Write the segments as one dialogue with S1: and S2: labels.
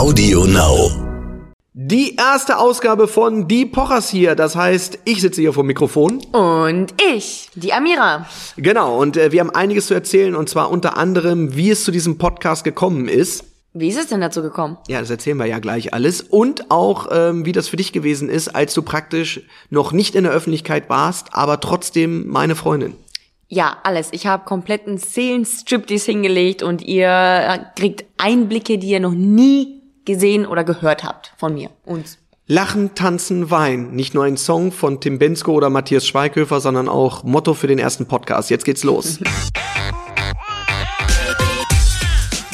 S1: Audio Now.
S2: Die erste Ausgabe von Die Pochers hier. Das heißt, ich sitze hier vor dem Mikrofon.
S3: Und ich, die Amira.
S2: Genau, und äh, wir haben einiges zu erzählen. Und zwar unter anderem, wie es zu diesem Podcast gekommen ist.
S3: Wie ist es denn dazu gekommen?
S2: Ja, das erzählen wir ja gleich alles. Und auch, ähm, wie das für dich gewesen ist, als du praktisch noch nicht in der Öffentlichkeit warst, aber trotzdem meine Freundin.
S3: Ja, alles. Ich habe kompletten Seelenstriptease hingelegt und ihr kriegt Einblicke, die ihr noch nie gesehen oder gehört habt von mir. Uns.
S2: Lachen, tanzen, weinen. Nicht nur ein Song von Tim Bensko oder Matthias Schweighöfer, sondern auch Motto für den ersten Podcast. Jetzt geht's los.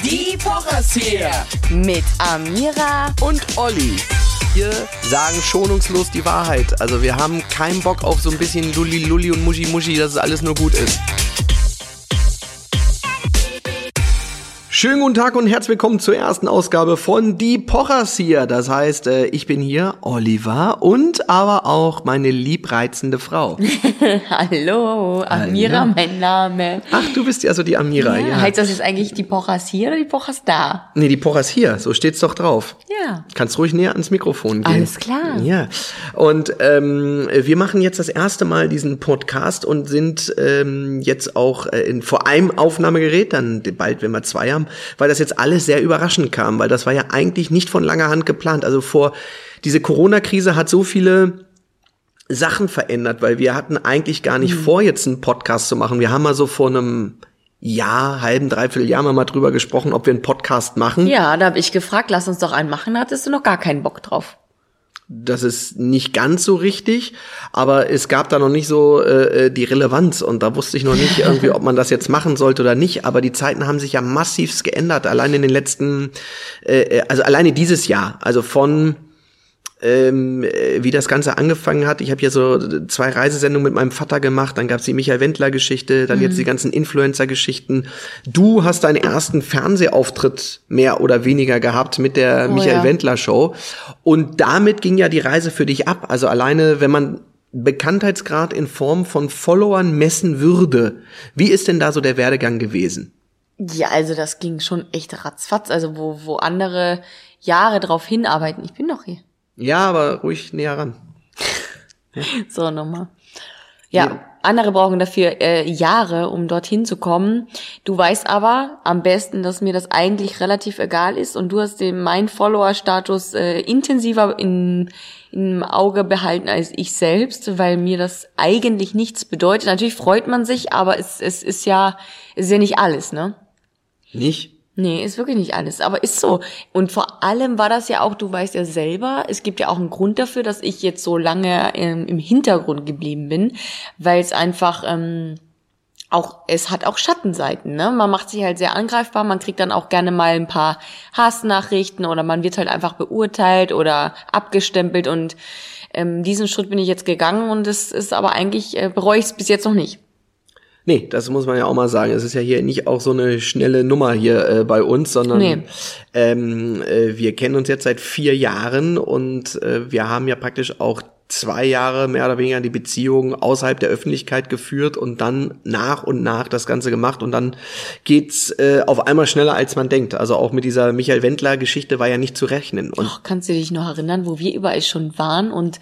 S1: Die Pochers hier.
S3: Mit Amira.
S2: und Olli. Wir sagen schonungslos die Wahrheit. Also wir haben keinen Bock auf so ein bisschen Lulli Lulli und Muschi Muschi, dass es alles nur gut ist. Schönen guten Tag und herzlich willkommen zur ersten Ausgabe von Die Pochers hier. Das heißt, äh, ich bin hier, Oliver, und aber auch meine liebreizende Frau.
S3: Hallo, Amira,
S2: Hallo.
S3: mein Name.
S2: Ach, du bist ja so die Amira, ja.
S3: Heißt das jetzt eigentlich die Pochers hier oder die Pochers da?
S2: Nee, die Pochers hier, so steht's doch drauf.
S3: Ja.
S2: Kannst ruhig näher ans Mikrofon gehen.
S3: Alles klar.
S2: Ja. Und ähm, wir machen jetzt das erste Mal diesen Podcast und sind ähm, jetzt auch äh, in, vor einem Aufnahmegerät, dann bald, wenn wir zwei haben, weil das jetzt alles sehr überraschend kam, weil das war ja eigentlich nicht von langer Hand geplant. Also vor diese Corona-Krise hat so viele Sachen verändert, weil wir hatten eigentlich gar nicht vor, jetzt einen Podcast zu machen. Wir haben mal so vor einem Jahr, halben, dreiviertel Jahr mal drüber gesprochen, ob wir einen Podcast machen.
S3: Ja, da habe ich gefragt, lass uns doch einen machen, da hattest du noch gar keinen Bock drauf.
S2: Das ist nicht ganz so richtig, aber es gab da noch nicht so äh, die Relevanz und da wusste ich noch nicht irgendwie, ob man das jetzt machen sollte oder nicht. Aber die Zeiten haben sich ja massivst geändert, allein in den letzten, äh, also alleine dieses Jahr, also von ähm, äh, wie das Ganze angefangen hat. Ich habe ja so zwei Reisesendungen mit meinem Vater gemacht, dann gab's die Michael Wendler-Geschichte, dann jetzt die ganzen Influencer-Geschichten. Du hast deinen ersten Fernsehauftritt mehr oder weniger gehabt mit der
S3: Oh
S2: Michael
S3: ja.
S2: Wendler-Show. Und damit ging ja die Reise für dich ab. Also alleine, wenn man Bekanntheitsgrad in Form von Followern messen würde, wie ist denn da so der Werdegang gewesen?
S3: Ja, also das ging schon echt ratzfatz, also wo, wo andere Jahre drauf hinarbeiten. Ich bin noch hier.
S2: Ja, aber ruhig näher ran.
S3: So, nochmal. Ja, andere brauchen dafür äh, Jahre, um dorthin zu kommen. Du weißt aber am besten, dass mir das eigentlich relativ egal ist und du hast den mein Follower-Status äh, intensiver in, im Auge behalten als ich selbst, weil mir das eigentlich nichts bedeutet. Natürlich freut man sich, aber es, es ist ja, es ist ja nicht alles, ne?
S2: Nicht?
S3: Nee, ist wirklich nicht alles, aber ist so. Und vor allem war das ja auch, du weißt ja selber, es gibt ja auch einen Grund dafür, dass ich jetzt so lange ähm, im Hintergrund geblieben bin, weil es einfach ähm, auch, es hat auch Schattenseiten, ne? Man macht sich halt sehr angreifbar, man kriegt dann auch gerne mal ein paar Hassnachrichten oder man wird halt einfach beurteilt oder abgestempelt und ähm, diesen Schritt bin ich jetzt gegangen und es ist aber eigentlich, äh, bereue ich es bis jetzt noch nicht.
S2: Nee, das muss man ja auch mal sagen. Es ist ja hier nicht auch so eine schnelle Nummer hier äh, bei uns, sondern
S3: Nee.
S2: ähm, äh, wir kennen uns jetzt seit vier Jahren und äh, wir haben ja praktisch auch zwei Jahre mehr oder weniger die Beziehung außerhalb der Öffentlichkeit geführt und dann nach und nach das Ganze gemacht und dann geht's äh, auf einmal schneller als man denkt. Also auch mit dieser Michael Wendler Geschichte war ja nicht zu rechnen und
S3: Och, kannst du dich noch erinnern, wo wir überall schon waren und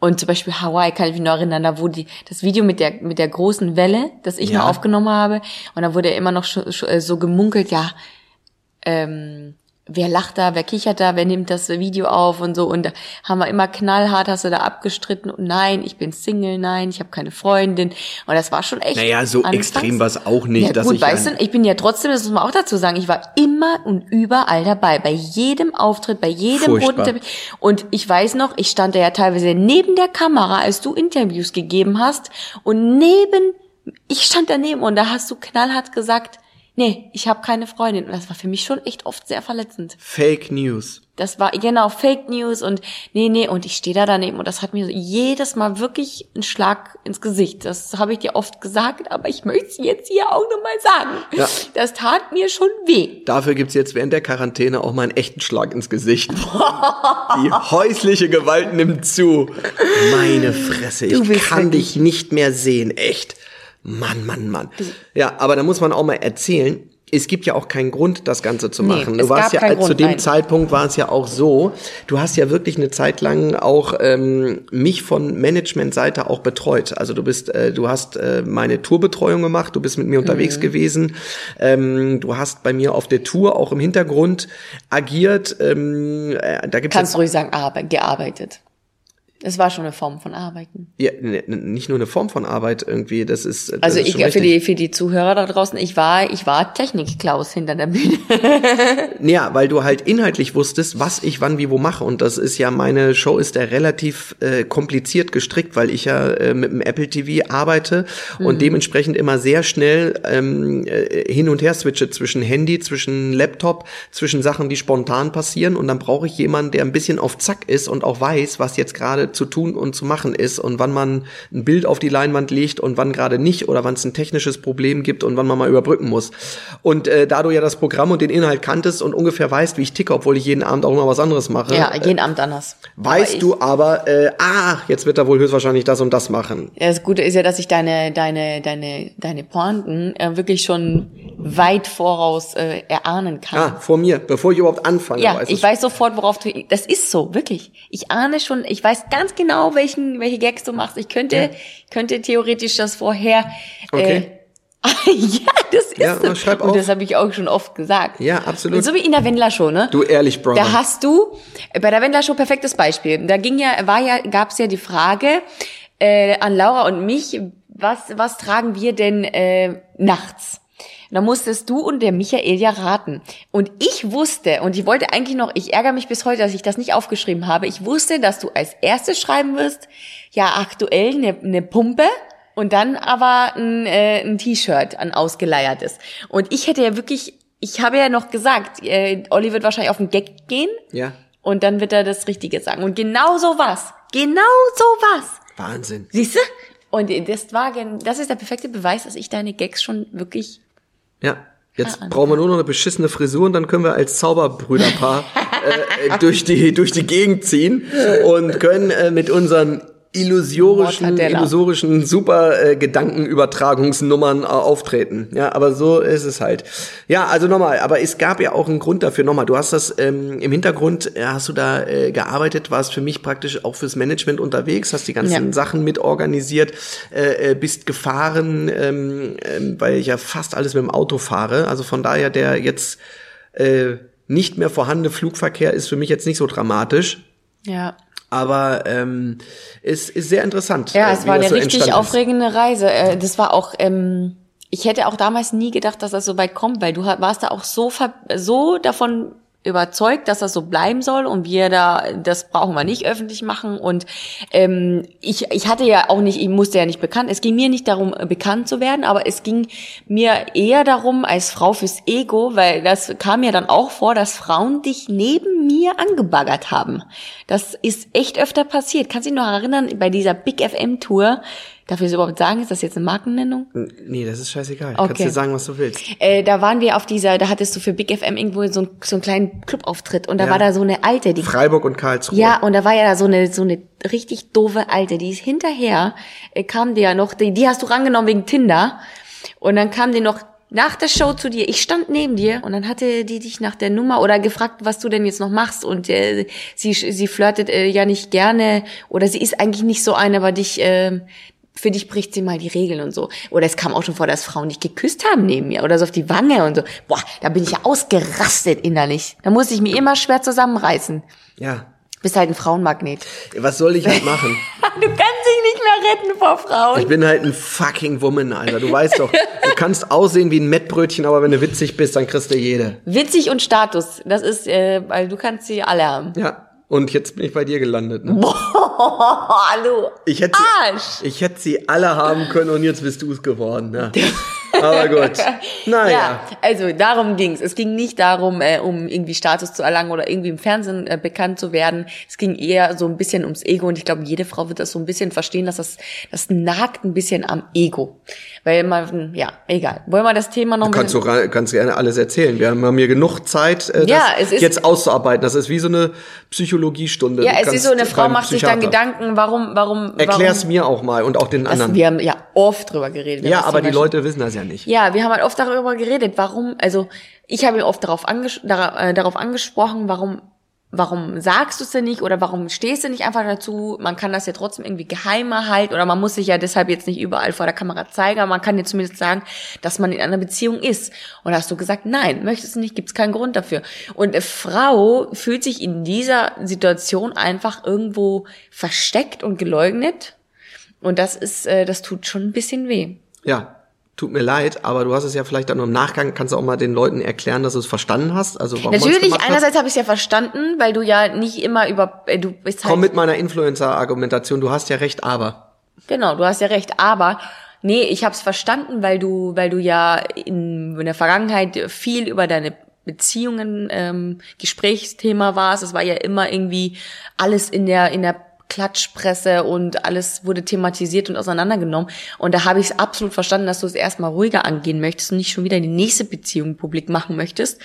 S3: und zum Beispiel Hawaii kann ich mich noch erinnern, da wurde die, das Video mit der mit der großen Welle, das ich
S2: Ja.
S3: noch aufgenommen habe, und da wurde immer noch äh, so gemunkelt, ja, ähm, wer lacht da, wer kichert da, wer nimmt das Video auf und so. Und da haben wir immer knallhart, hast du da abgestritten. Und nein, ich bin Single, nein, ich habe keine Freundin. Und das war schon echt.
S2: naja, so
S3: anfangs-
S2: extrem war es auch nicht,
S3: ja,
S2: dass
S3: gut,
S2: ich
S3: weißt du, ich bin ja trotzdem, das muss man auch dazu sagen, ich war immer und überall dabei, bei jedem Auftritt, bei jedem roten. Und ich weiß noch, ich stand da ja teilweise neben der Kamera, als du Interviews gegeben hast. Und neben, ich stand daneben und da hast du knallhart gesagt, nee, ich habe keine Freundin. Und das war für mich schon echt oft sehr verletzend.
S2: Fake News.
S3: Das war genau Fake News und nee, nee, und ich stehe da daneben und das hat mir jedes Mal wirklich einen Schlag ins Gesicht. Das habe ich dir oft gesagt, aber ich möchte es jetzt hier auch nochmal sagen.
S2: Ja.
S3: Das tat mir schon weh.
S2: Dafür gibt's jetzt während der Quarantäne auch mal einen echten Schlag ins Gesicht. Die häusliche Gewalt nimmt zu. Meine Fresse, ich kann dich nicht mehr sehen, echt. Mann, Mann, Mann. Ja, aber da muss man auch mal erzählen, es gibt ja auch keinen Grund, das Ganze zu
S3: Nee,
S2: machen.
S3: es
S2: du warst
S3: gab
S2: ja
S3: keinen
S2: zu
S3: Grund,
S2: dem
S3: nein.
S2: Zeitpunkt war es ja auch so. Du hast ja wirklich eine Zeit lang auch ähm, mich von Managementseite auch betreut. Also du bist, äh, du hast äh, meine Tourbetreuung gemacht. Du bist mit mir unterwegs
S3: Mhm.
S2: gewesen. Ähm, du hast bei mir auf der Tour auch im Hintergrund agiert. Ähm, äh, da gibt's
S3: Kannst du ruhig sagen, Arbeit, gearbeitet. Es war schon eine Form von Arbeiten.
S2: ja, ne, ne, nicht nur eine Form von Arbeit irgendwie. Das ist das
S3: Also
S2: ist
S3: ich, für
S2: richtig.
S3: die, für die Zuhörer da draußen, ich war, ich war Technik-Klaus hinter der Bühne.
S2: Ja, weil du halt inhaltlich wusstest, was ich wann wie wo mache. Und das ist ja, meine Show ist ja relativ äh, kompliziert gestrickt, weil ich ja äh, mit dem Apple TV arbeite und dementsprechend immer sehr schnell ähm, äh, hin und her switche zwischen Handy, zwischen Laptop, zwischen Sachen, die spontan passieren. Und dann brauche ich jemanden, der ein bisschen auf Zack ist und auch weiß, was jetzt gerade zu tun und zu machen ist und wann man ein Bild auf die Leinwand legt und wann gerade nicht oder wann es ein technisches Problem gibt und wann man mal überbrücken muss. Und äh, da du ja das Programm und den Inhalt kanntest und ungefähr weißt, wie ich ticke, obwohl ich jeden Abend auch immer was anderes mache,
S3: Ja, jeden Abend anders.
S2: weißt
S3: Aber
S2: du aber, äh, ah, jetzt wird er wohl höchstwahrscheinlich das und das machen.
S3: Ja, das Gute ist ja, dass ich deine, deine, deine, deine Pointen äh, wirklich schon weit voraus äh, erahnen kann.
S2: Ah, vor mir, bevor ich überhaupt anfange.
S3: Ja,
S2: weiß
S3: ich weiß sofort, worauf du. Das ist so, wirklich. Ich ahne schon, ich weiß ganz genau, welchen, welche Gags du machst. Ich könnte, könnte theoretisch das vorher.
S2: Okay.
S3: Äh, ja, das ist
S2: Ja,
S3: so.
S2: schreib
S3: Und
S2: auf.
S3: das habe ich auch schon oft gesagt.
S2: Ja, absolut.
S3: Und so wie in der Wendler Show, ne?
S2: Du ehrlich, Brother.
S3: Da hast du bei der Wendler Show perfektes Beispiel. Da ging ja, war ja, gab's ja die Frage äh, an Laura und mich, was was tragen wir denn äh, nachts? Da musstest du und der Michael ja raten. Und ich wusste, und ich wollte eigentlich noch, ich ärgere mich bis heute, dass ich das nicht aufgeschrieben habe, ich wusste, dass du als erstes schreiben wirst, ja, aktuell eine, eine Pumpe und dann aber ein, äh, ein T-Shirt, ein ausgeleiertes. Und ich hätte ja wirklich, ich habe ja noch gesagt, äh, Olli wird wahrscheinlich auf den Gag gehen
S2: ja,
S3: und dann wird er das Richtige sagen. Und genau so was, genau so was.
S2: Wahnsinn.
S3: Siehst du? Und das war, das ist der perfekte Beweis, dass ich deine Gags schon wirklich
S2: Ja. Jetzt
S3: Ah,
S2: brauchen wir nur noch eine beschissene Frisur und dann können wir als Zauberbrüderpaar äh, durch die durch die Gegend ziehen und können äh, mit unseren illusorischen illusorischen super äh, Gedankenübertragungsnummern äh, auftreten. Ja, aber so ist es halt. Ja, also nochmal, aber es gab ja auch einen Grund dafür. Nochmal, du hast das ähm, im Hintergrund, äh, hast du da äh, gearbeitet, warst für mich praktisch auch fürs Management unterwegs, hast die ganzen
S3: Ja.
S2: Sachen mit organisiert, äh, äh, bist gefahren, ähm, ähm, weil ich ja fast alles mit dem Auto fahre. Also von daher der jetzt äh, nicht mehr vorhandene Flugverkehr ist für mich jetzt nicht so dramatisch.
S3: ja.
S2: Aber ähm, es ist sehr interessant.
S3: Ja,
S2: äh,
S3: es war eine
S2: so
S3: richtig
S2: entstanden ist.
S3: aufregende Reise. Äh, Das war auch, ähm, ich hätte auch damals nie gedacht, dass das so weit kommt, weil du warst da auch so, so davon überzeugt, dass das so bleiben soll und wir da, das brauchen wir nicht öffentlich machen und ähm, ich, ich hatte ja auch nicht, ich musste ja nicht bekannt, es ging mir nicht darum, bekannt zu werden, aber es ging mir eher darum, als Frau fürs Ego, weil das kam mir dann auch vor, dass Frauen dich neben mir angebaggert haben. Das ist echt öfter passiert. Kannst du dich noch erinnern, bei dieser Big FM Tour, darf ich das überhaupt sagen, ist das jetzt eine Markennennung?
S2: Nee, das ist scheißegal.
S3: Okay.
S2: Kannst dir sagen, was du willst.
S3: Äh, da waren wir auf dieser, da hattest du für Big FM irgendwo so, ein, so einen kleinen Clubauftritt und da
S2: Ja.
S3: war da so eine alte, die
S2: Freiburg und Karlsruhe.
S3: ja, und da war ja da so eine, so eine richtig doofe Alte, die ist hinterher, äh, kam die ja noch, die, die hast du rangenommen wegen Tinder. Und dann kam die noch nach der Show zu dir. Ich stand neben dir und dann hatte die dich nach der Nummer oder gefragt, was du denn jetzt noch machst. Und äh, sie, sie flirtet äh, ja nicht gerne oder sie ist eigentlich nicht so eine, aber dich, äh, für dich bricht sie mal die Regeln und so. Oder es kam auch schon vor, dass Frauen dich geküsst haben neben mir oder so auf die Wange und so. Boah, da bin ich ja ausgerastet innerlich. Da musste ich mich immer schwer zusammenreißen.
S2: Ja.
S3: Bist halt ein Frauenmagnet.
S2: Was soll ich halt machen?
S3: Du kannst dich nicht mehr retten vor Frauen.
S2: Ich bin halt ein fucking Woman, Alter. Du weißt doch, du kannst aussehen wie ein Mettbrötchen, aber wenn du witzig bist, dann kriegst du jede.
S3: Witzig und Status, das ist, äh, weil du kannst sie alle haben.
S2: Ja. Und jetzt bin ich bei dir gelandet. Ne?
S3: Boah, hallo.
S2: Ich hätte,
S3: Arsch.
S2: sie, ich hätte sie alle haben können und jetzt bist du es geworden. Ja. Aber gut. Naja.
S3: Ja, also darum ging's. Es ging nicht darum, äh, um irgendwie Status zu erlangen oder irgendwie im Fernsehen äh, bekannt zu werden. Es ging eher so ein bisschen ums Ego und ich glaube, jede Frau wird das so ein bisschen verstehen, dass das, das nagt ein bisschen am Ego. Weil man, ja, egal. Wollen wir das Thema noch ein
S2: Kannst du
S3: bisschen...
S2: ra- kannst gerne alles erzählen. Wir haben hier genug Zeit, äh, das
S3: Ja, es ist-
S2: jetzt auszuarbeiten. Das ist wie so eine Psychologiestunde.
S3: Ja,
S2: Du
S3: es ist so, eine Frau macht sich dann
S2: Psychiater.
S3: Gedanken, warum, warum,
S2: Erklär's
S3: warum...
S2: mir auch mal und auch den
S3: Das,
S2: anderen.
S3: wir haben ja oft drüber geredet.
S2: ja,
S3: das
S2: aber die Leute wissen das ja nicht.
S3: Ja, wir haben halt oft darüber geredet, warum, also ich habe ihn oft darauf, anges dara äh, darauf angesprochen, warum, warum sagst du es denn nicht oder warum stehst du nicht einfach dazu? Man kann das ja trotzdem irgendwie geheimer halten oder man muss sich ja deshalb jetzt nicht überall vor der Kamera zeigen, aber man kann ja zumindest sagen, dass man in einer Beziehung ist. Und hast du gesagt, nein, möchtest du nicht, gibt's keinen Grund dafür. Und eine Frau fühlt sich in dieser Situation einfach irgendwo versteckt und geleugnet. Und das ist, äh, das tut schon ein bisschen weh.
S2: Ja, tut mir leid, aber du hast es ja vielleicht dann im Nachgang, kannst du auch mal den Leuten erklären, dass du es verstanden hast. Also warum
S3: Natürlich, einerseits habe ich es ja verstanden, weil du ja nicht immer über, äh, du bist halt,
S2: Komm mit meiner Influencer-Argumentation, du hast ja recht, aber.
S3: genau, du hast ja recht, aber nee, ich habe es verstanden, weil du, weil du ja in, in der Vergangenheit viel über deine Beziehungen ähm, Gesprächsthema warst. Es war ja immer irgendwie alles in der in der Klatschpresse und alles wurde thematisiert und auseinandergenommen. Und da habe ich es absolut verstanden, dass du es erstmal ruhiger angehen möchtest und nicht schon wieder die nächste Beziehung publik machen möchtest.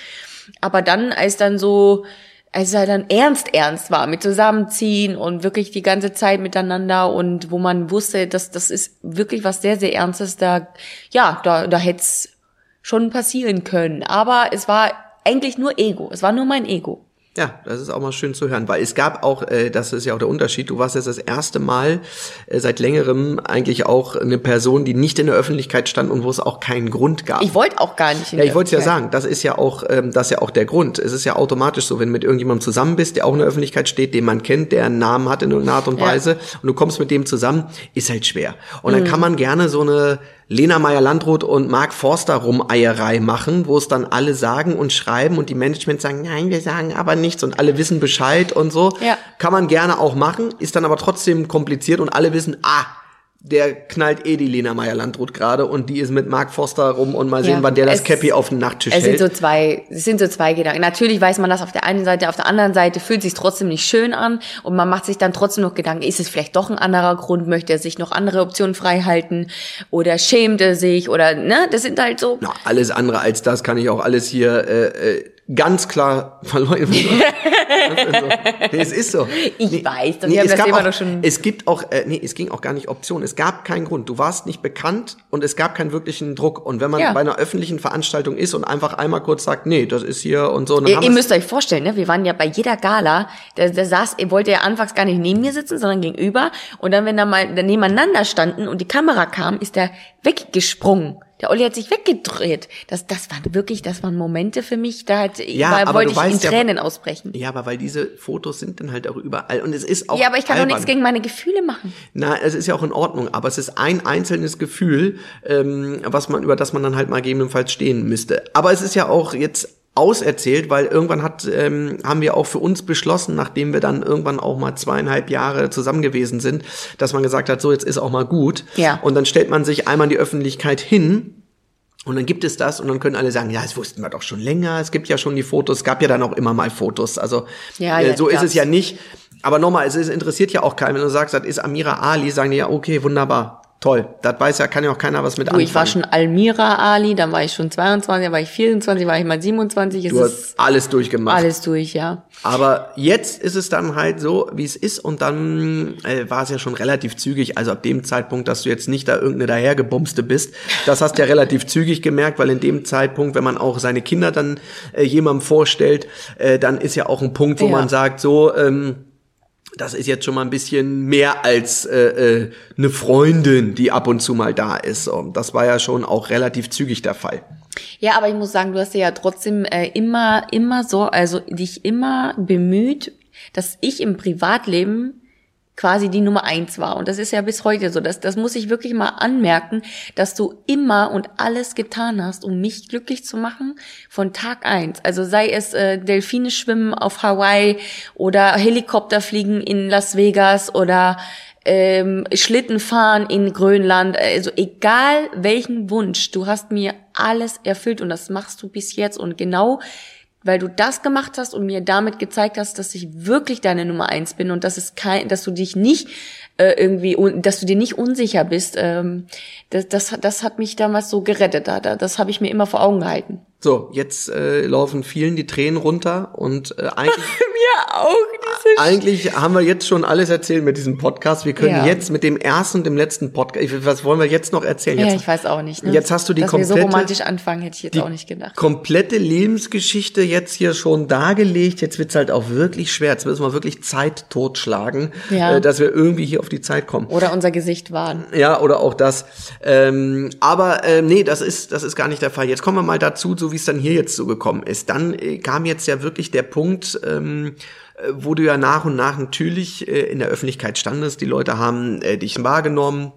S3: Aber dann, als dann so, als er dann ernst, ernst war mit Zusammenziehen und wirklich die ganze Zeit miteinander und wo man wusste, dass das ist wirklich was sehr, sehr Ernstes, da, ja, da, da hätte es schon passieren können. Aber es war eigentlich nur Ego. Es war nur mein Ego.
S2: Ja, das ist auch mal schön zu hören, weil es gab auch, äh, das ist ja auch der Unterschied, du warst jetzt das erste Mal äh, seit längerem eigentlich auch eine Person, die nicht in der Öffentlichkeit stand und wo es auch keinen Grund gab.
S3: Ich wollte auch gar nicht. in
S2: Ja, ich wollte es ja sagen, das ist ja auch, ähm, das ist ja auch der Grund. Es ist ja automatisch so, wenn du mit irgendjemandem zusammen bist, der auch in der Öffentlichkeit steht, den man kennt, der einen Namen hat in irgendeiner Art und
S3: Ja.
S2: Weise, und du kommst mit dem zusammen, ist halt schwer. Und
S3: Mhm.
S2: dann kann man gerne so eine Lena Meyer-Landrut und Mark Forster Rumeierei machen, wo es dann alle sagen und schreiben und die Management sagen, nein, wir sagen aber nichts und alle wissen Bescheid und so.
S3: Ja.
S2: Kann man gerne auch machen, ist dann aber trotzdem kompliziert und alle wissen, ah, der knallt eh die Lena Meyer-Landrut gerade und die ist mit Mark Forster rum und mal sehen,
S3: Ja,
S2: wann der das Cappy auf den Nachttisch
S3: Es sind
S2: hält.
S3: so zwei, es sind so zwei Gedanken. Natürlich weiß man das auf der einen Seite, auf der anderen Seite fühlt sich trotzdem nicht schön an und man macht sich dann trotzdem noch Gedanken, ist es vielleicht doch ein anderer Grund, möchte er sich noch andere Optionen frei halten oder schämt er sich oder, ne, das sind halt so,
S2: Na, alles andere als das kann ich auch alles hier äh, äh, ganz klar verleugnen. also, nee, es ist so.
S3: Ich
S2: nee,
S3: weiß, das- haben
S2: es
S3: das
S2: gab
S3: Thema
S2: auch,
S3: doch schon-
S2: Es gibt auch, äh, nee, es ging auch gar nicht Option. Es gab keinen Grund. Du warst nicht bekannt und es gab keinen wirklichen Druck. Und wenn man
S3: Ja.
S2: bei einer öffentlichen Veranstaltung ist und einfach einmal kurz sagt, nee, das ist hier und so, dann
S3: Ihr, ihr müsst euch vorstellen, ne? wir waren ja bei jeder Gala, der, der saß, er wollte ja anfangs gar nicht neben mir sitzen, sondern gegenüber. Und dann, wenn da mal da nebeneinander standen und die Kamera kam, ist er weggesprungen. Der Olli hat sich weggedreht. Das, das waren wirklich, das waren Momente für mich, da hat,
S2: Ja,
S3: da wollte ich in
S2: weißt ja-
S3: Tränen ausbrechen.
S2: ja, aber weil diese Fotos sind dann halt auch überall und es ist auch
S3: Ja, aber ich kann doch
S2: albern.
S3: nichts gegen meine Gefühle machen.
S2: Na, es ist ja auch in Ordnung, aber es ist ein einzelnes Gefühl, ähm, was man über das man dann halt mal gegebenenfalls stehen müsste. Aber es ist ja auch jetzt auserzählt, weil irgendwann hat ähm, haben wir auch für uns beschlossen, nachdem wir dann irgendwann auch mal zweieinhalb Jahre zusammen gewesen sind, dass man gesagt hat, so jetzt ist auch mal gut.
S3: Ja.
S2: Und dann stellt man sich einmal in die Öffentlichkeit hin und dann gibt es das und dann können alle sagen, ja, das wussten wir doch schon länger. Es gibt ja schon die Fotos, es gab ja dann auch immer mal Fotos. Also
S3: Ja,
S2: äh,
S3: ja,
S2: so ist es ja nicht. Aber nochmal, es ist, interessiert ja auch keinen. Wenn du sagst, das ist Amira Ali, sagen die ja, okay, wunderbar, toll. Das weiß ja, kann ja auch keiner was mit
S3: Du,
S2: anfangen.
S3: ich war schon Almira Ali, dann war ich schon 22, dann war ich 24, war ich mal 27. Es
S2: du
S3: ist
S2: hast alles durchgemacht.
S3: alles durch, ja.
S2: Aber jetzt ist es dann halt so, wie es ist und dann äh, war es ja schon relativ zügig. Also ab dem Zeitpunkt, dass du jetzt nicht da irgendeine dahergebumste bist, das hast du ja relativ zügig gemerkt, weil in dem Zeitpunkt, wenn man auch seine Kinder dann äh, jemandem vorstellt, äh, dann ist ja auch ein Punkt, wo
S3: Ja.
S2: man sagt, so, ähm, das ist jetzt schon mal ein bisschen mehr als äh, äh, eine Freundin, die ab und zu mal da ist. Und das war ja schon auch relativ zügig der Fall.
S3: Ja, aber ich muss sagen, du hast ja trotzdem äh, immer, immer so, also dich immer bemüht, dass ich im Privatleben quasi die Nummer eins war. Und das ist ja bis heute so. Das, das muss ich wirklich mal anmerken, dass du immer und alles getan hast, um mich glücklich zu machen von Tag eins. Also sei es äh, Delfine schwimmen auf Hawaii oder Helikopter fliegen in Las Vegas oder ähm, Schlitten fahren in Grönland, also egal welchen Wunsch, du hast mir alles erfüllt und das machst du bis jetzt und genau weil du das gemacht hast und mir damit gezeigt hast, dass ich wirklich deine Nummer eins bin und dass es kein, dass du dich nicht äh, irgendwie, dass du dir nicht unsicher bist. Ähm, das, das, das hat mich damals so gerettet. Da, das habe ich mir immer vor Augen gehalten.
S2: So, jetzt äh, laufen vielen die Tränen runter und äh, eigentlich,
S3: Mir auch diese
S2: eigentlich haben wir jetzt schon alles erzählt mit diesem Podcast. Wir können
S3: Ja.
S2: jetzt mit dem ersten und dem letzten Podcast, ich- was wollen wir jetzt noch erzählen?
S3: Ja,
S2: Jetzt,
S3: ich weiß auch nicht. Ne?
S2: Jetzt hast du die
S3: Dass wir so
S2: komplette-
S3: romantisch anfangen, hätte ich jetzt auch nicht gedacht.
S2: komplette Lebensgeschichte jetzt hier schon dargelegt. Jetzt wird's halt auch wirklich schwer. Jetzt müssen wir wirklich Zeit totschlagen,
S3: Ja.
S2: äh, dass wir irgendwie hier auf die Zeit kommen.
S3: Oder unser Gesicht wahren.
S2: Ja, oder auch das. Ähm, aber ähm, nee, das ist, das ist gar nicht der Fall. Jetzt kommen wir mal dazu, so wie es dann hier jetzt so gekommen ist. Dann äh, kam jetzt ja wirklich der Punkt, ähm, äh, wo du ja nach und nach natürlich äh, in der Öffentlichkeit standest. Die Leute haben äh, dich wahrgenommen.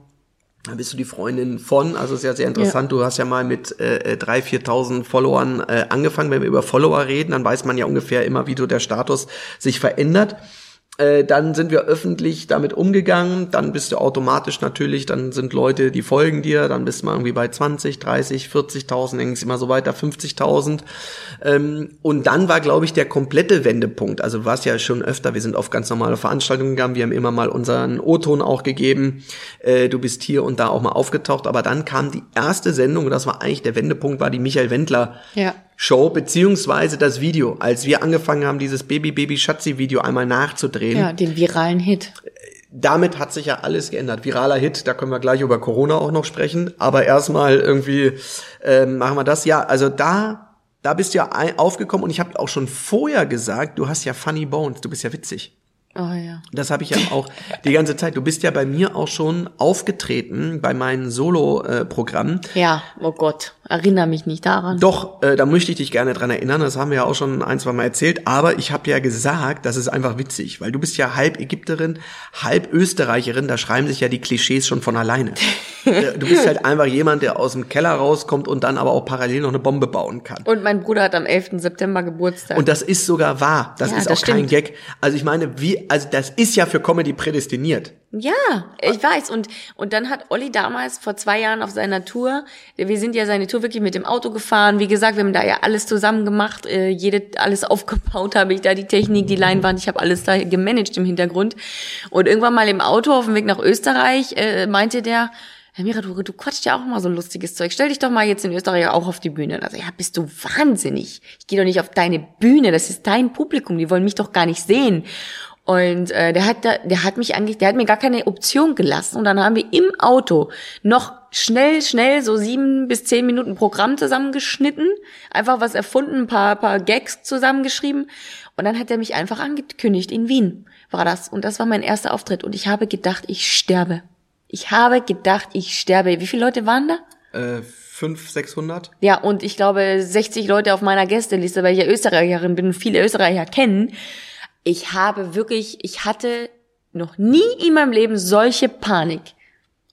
S2: Da bist du die Freundin von, also ist ja sehr interessant, du hast ja mal mit äh, 3.000, 4.000 Followern äh, angefangen. Wenn wir über Follower reden, dann weiß man ja ungefähr immer, wie so der Status sich verändert. Äh, dann sind wir öffentlich damit umgegangen, dann bist du automatisch natürlich, dann sind Leute, die folgen dir, dann bist du mal irgendwie bei 20, 30, 40.000, dann ging's immer so weiter, 50.000. Ähm, und dann war, glaube ich, der komplette Wendepunkt. Also du warst ja schon öfter, wir sind auf ganz normale Veranstaltungen gegangen, wir haben immer mal unseren O-Ton auch gegeben. Äh, du bist hier und da auch mal aufgetaucht, aber dann kam die erste Sendung, und das war eigentlich der Wendepunkt, war die Michael Wendler
S3: Ja.
S2: Show, beziehungsweise das Video, als wir angefangen haben, dieses Baby Baby Schatzi Video einmal nachzudrehen.
S3: Ja, den viralen Hit.
S2: Damit hat sich ja alles geändert. Viraler Hit, da können wir gleich über Corona auch noch sprechen. Aber erstmal irgendwie ähm, machen wir das. Ja, also da, da bist du ja aufgekommen und ich habe auch schon vorher gesagt, du hast ja funny bones, du bist ja witzig.
S3: Oh ja.
S2: Das habe ich ja auch die ganze Zeit. Du bist ja bei mir auch schon aufgetreten bei meinen Solo-Programmen.
S3: Ja, oh Gott, erinnere mich nicht daran.
S2: Doch, äh, da möchte ich dich gerne dran erinnern. Das haben wir ja auch schon ein, zwei Mal erzählt. Aber ich habe ja gesagt, das ist einfach witzig, weil du bist ja halb Ägypterin, halb Österreicherin. Da schreiben sich ja die Klischees schon von alleine. Äh, du bist halt einfach jemand, der aus dem Keller rauskommt und dann aber auch parallel noch eine Bombe bauen kann.
S3: Und mein Bruder hat am 11. September Geburtstag.
S2: Und das ist sogar wahr. Das
S3: Ja,
S2: ist
S3: das
S2: auch kein
S3: stimmt.
S2: Gag. Also ich meine, wie, also das ist ja für Comedy prädestiniert.
S3: Ja, ich weiß. Und, und dann hat Olli damals vor zwei Jahren auf seiner Tour, wir sind ja seine Tour wirklich mit dem Auto gefahren. Wie gesagt, wir haben da ja alles zusammen gemacht, äh, jede, alles aufgebaut habe ich da, die Technik, die Leinwand, ich habe alles da gemanagt im Hintergrund. Und irgendwann mal im Auto auf dem Weg nach Österreich äh, meinte der, Herr Mira, du, du quatscht ja auch immer so lustiges Zeug. Stell dich doch mal jetzt in Österreich auch auf die Bühne. Also, ja, bist du wahnsinnig. Ich gehe doch nicht auf deine Bühne. Das ist dein Publikum. Die wollen mich doch gar nicht sehen. Und äh, der hat da, der hat mich eigentlich, der hat mir gar keine Option gelassen. Und dann haben wir im Auto noch schnell, schnell so sieben bis zehn Minuten Programm zusammengeschnitten, einfach was erfunden, ein paar, paar Gags zusammengeschrieben. Und dann hat er mich einfach angekündigt in Wien war das. Und das war mein erster Auftritt. Und ich habe gedacht, ich sterbe. Ich habe gedacht, ich sterbe. Wie viele Leute waren da?
S2: Äh, 500, 600?
S3: Ja, und ich glaube 60 Leute auf meiner Gästeliste, weil ich ja Österreicherin bin und viele Österreicher kennen. Ich habe wirklich, ich hatte noch nie in meinem Leben solche Panik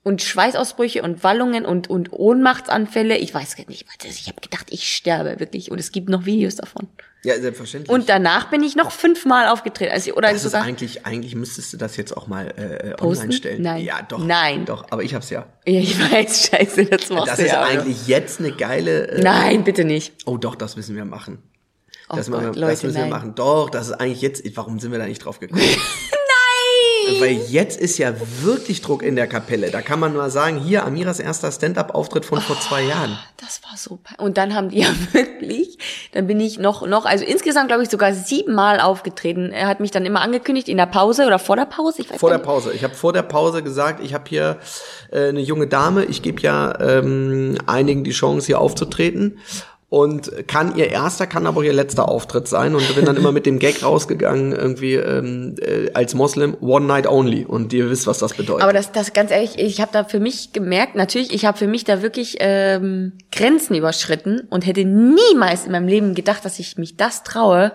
S3: und Schweißausbrüche und Wallungen und, und Ohnmachtsanfälle. Ich weiß gar nicht, was ich habe gedacht, ich sterbe wirklich. Und es gibt noch Videos davon.
S2: Ja, selbstverständlich.
S3: Und danach bin ich noch fünfmal aufgetreten. Also, oder
S2: das ist
S3: sogar,
S2: eigentlich, eigentlich müsstest du das jetzt auch mal äh,
S3: Posten?
S2: online stellen.
S3: Nein.
S2: Ja, doch.
S3: Nein.
S2: Doch, aber ich hab's ja.
S3: ja, ich weiß, scheiße, das machst
S2: Das ist
S3: ja.
S2: eigentlich jetzt eine geile. Äh,
S3: Nein, bitte nicht.
S2: Oh doch, das müssen wir machen.
S3: Oh
S2: Das,
S3: Gott,
S2: machen wir,
S3: Leute,
S2: das müssen
S3: nein.
S2: wir machen. Doch, das ist eigentlich jetzt. Warum sind wir da nicht drauf gekommen? Nein! Weil jetzt ist ja wirklich Druck in der Kapelle. Da kann man mal sagen, hier Amiras erster Stand-up-Auftritt von vor zwei Jahren.
S3: Das war so. pe- Und dann haben die ja wirklich, dann bin ich noch, noch, also insgesamt glaube ich sogar siebenmal aufgetreten. Er hat mich dann immer angekündigt in der Pause oder vor der Pause. Ich weiß
S2: Vor der Pause. Ich habe vor der Pause gesagt, ich habe hier äh, eine junge Dame. Ich gebe ja ähm, einigen die Chance, hier aufzutreten. Und kann ihr erster, kann aber auch ihr letzter Auftritt sein. Und bin dann immer mit dem Gag rausgegangen, irgendwie ähm, äh, als Moslem, One Night Only. Und ihr wisst, was das bedeutet.
S3: Aber das, das ganz ehrlich, ich habe da für mich gemerkt, natürlich, ich habe für mich da wirklich ähm, Grenzen überschritten und hätte niemals in meinem Leben gedacht, dass ich mich das traue.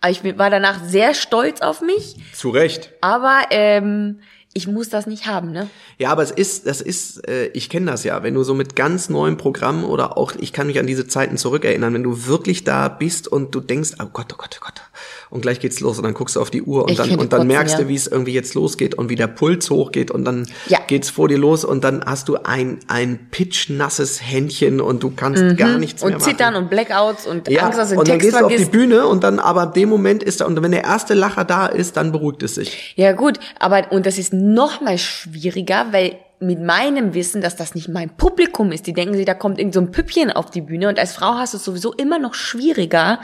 S3: Aber ich war danach sehr stolz auf mich.
S2: Zu Recht.
S3: Aber ähm, ich muss das nicht haben, ne?
S2: Ja, aber es ist, das ist, äh, ich kenne das ja, wenn du so mit ganz neuen Programmen oder auch, ich kann mich an diese Zeiten zurückerinnern, wenn du wirklich da bist und du denkst, oh Gott, oh Gott, oh Gott, und gleich geht's los und dann guckst du auf die Uhr und
S3: Ich
S2: dann und dann merkst
S3: ja.
S2: du, wie es irgendwie jetzt losgeht und wie der Puls hochgeht und dann
S3: Ja.
S2: geht's vor dir los und dann hast du ein ein pitchnasses Händchen und du kannst gar nichts mehr
S3: Mhm. Und
S2: machen.
S3: Zittern und Blackouts und
S2: ja,
S3: Angst, dass du den
S2: und dann
S3: Text
S2: gehst du auf die. Bühne und dann aber ab dem Moment ist da und wenn der erste Lacher da ist, dann beruhigt es sich.
S3: Ja gut, aber und das ist noch mal schwieriger, weil mit meinem Wissen, dass das nicht mein Publikum ist, die denken sich, da kommt irgend so ein Püppchen auf die Bühne und als Frau hast du es sowieso immer noch schwieriger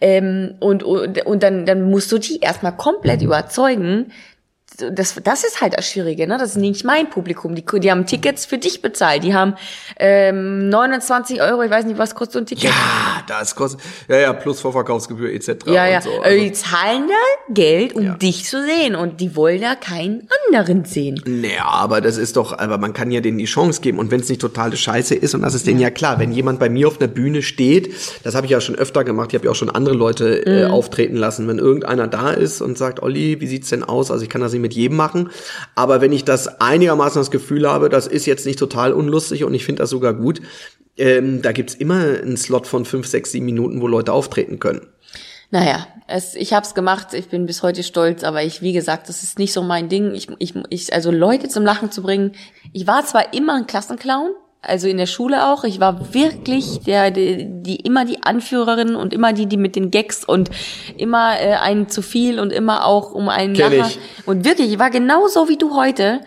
S3: ähm, und, und, und dann, dann musst du die erstmal komplett überzeugen. Das, das ist halt das Schwierige, ne? Das ist nicht mein Publikum. Die, die haben Tickets für dich bezahlt. Die haben ähm, 29 Euro, ich weiß nicht, was kostet so ein Ticket.
S2: Ja, das kostet ja ja plus Vorverkaufsgebühr etc.
S3: Ja, ja.
S2: So.
S3: Äh,
S2: Also,
S3: die zahlen da Geld, um
S2: Ja.
S3: dich zu sehen. Und die wollen da keinen anderen sehen.
S2: Naja, aber das ist doch, aber man kann ja denen die Chance geben. Und wenn es nicht totale Scheiße ist, und das ist denen ja klar, wenn jemand bei mir auf einer Bühne steht, das habe ich ja schon öfter gemacht, ich habe ja auch schon andere Leute äh,
S3: Mhm.
S2: auftreten lassen, wenn irgendeiner da ist und sagt, Olli, wie sieht's denn aus? Also ich kann das nicht mit jedem machen, aber wenn ich das einigermaßen das Gefühl habe, das ist jetzt nicht total unlustig und ich finde das sogar gut, ähm, da gibt's immer einen Slot von fünf, sechs, sieben Minuten, wo Leute auftreten können.
S3: Naja, es, ich habe es gemacht, ich bin bis heute stolz, aber ich, wie gesagt, das ist nicht so mein Ding. Ich, ich, ich, also Leute zum Lachen zu bringen. Ich war zwar immer ein Klassenclown, also in der Schule auch. Ich war wirklich der, die, die immer die Anführerin und immer die, die mit den Gags und immer äh, einen zu viel und immer auch um einen
S2: Kenn
S3: Lacher.
S2: ich.
S3: Und wirklich, ich war genauso wie du heute.